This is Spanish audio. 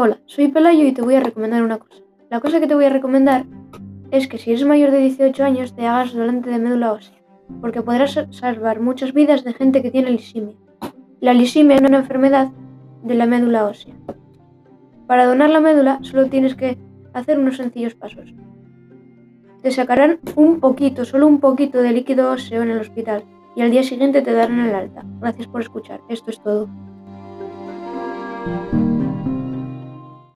Hola, soy Pelayo y te voy a recomendar una cosa. La cosa que te voy a recomendar es que si eres mayor de 18 años te hagas donante de médula ósea, porque podrás salvar muchas vidas de gente que tiene lisimia. La lisimia es una enfermedad de la médula ósea. Para donar la médula solo tienes que hacer unos sencillos pasos. Te sacarán un poquito, solo un poquito de líquido óseo en el hospital y al día siguiente te darán el alta. Gracias por escuchar. Esto es todo.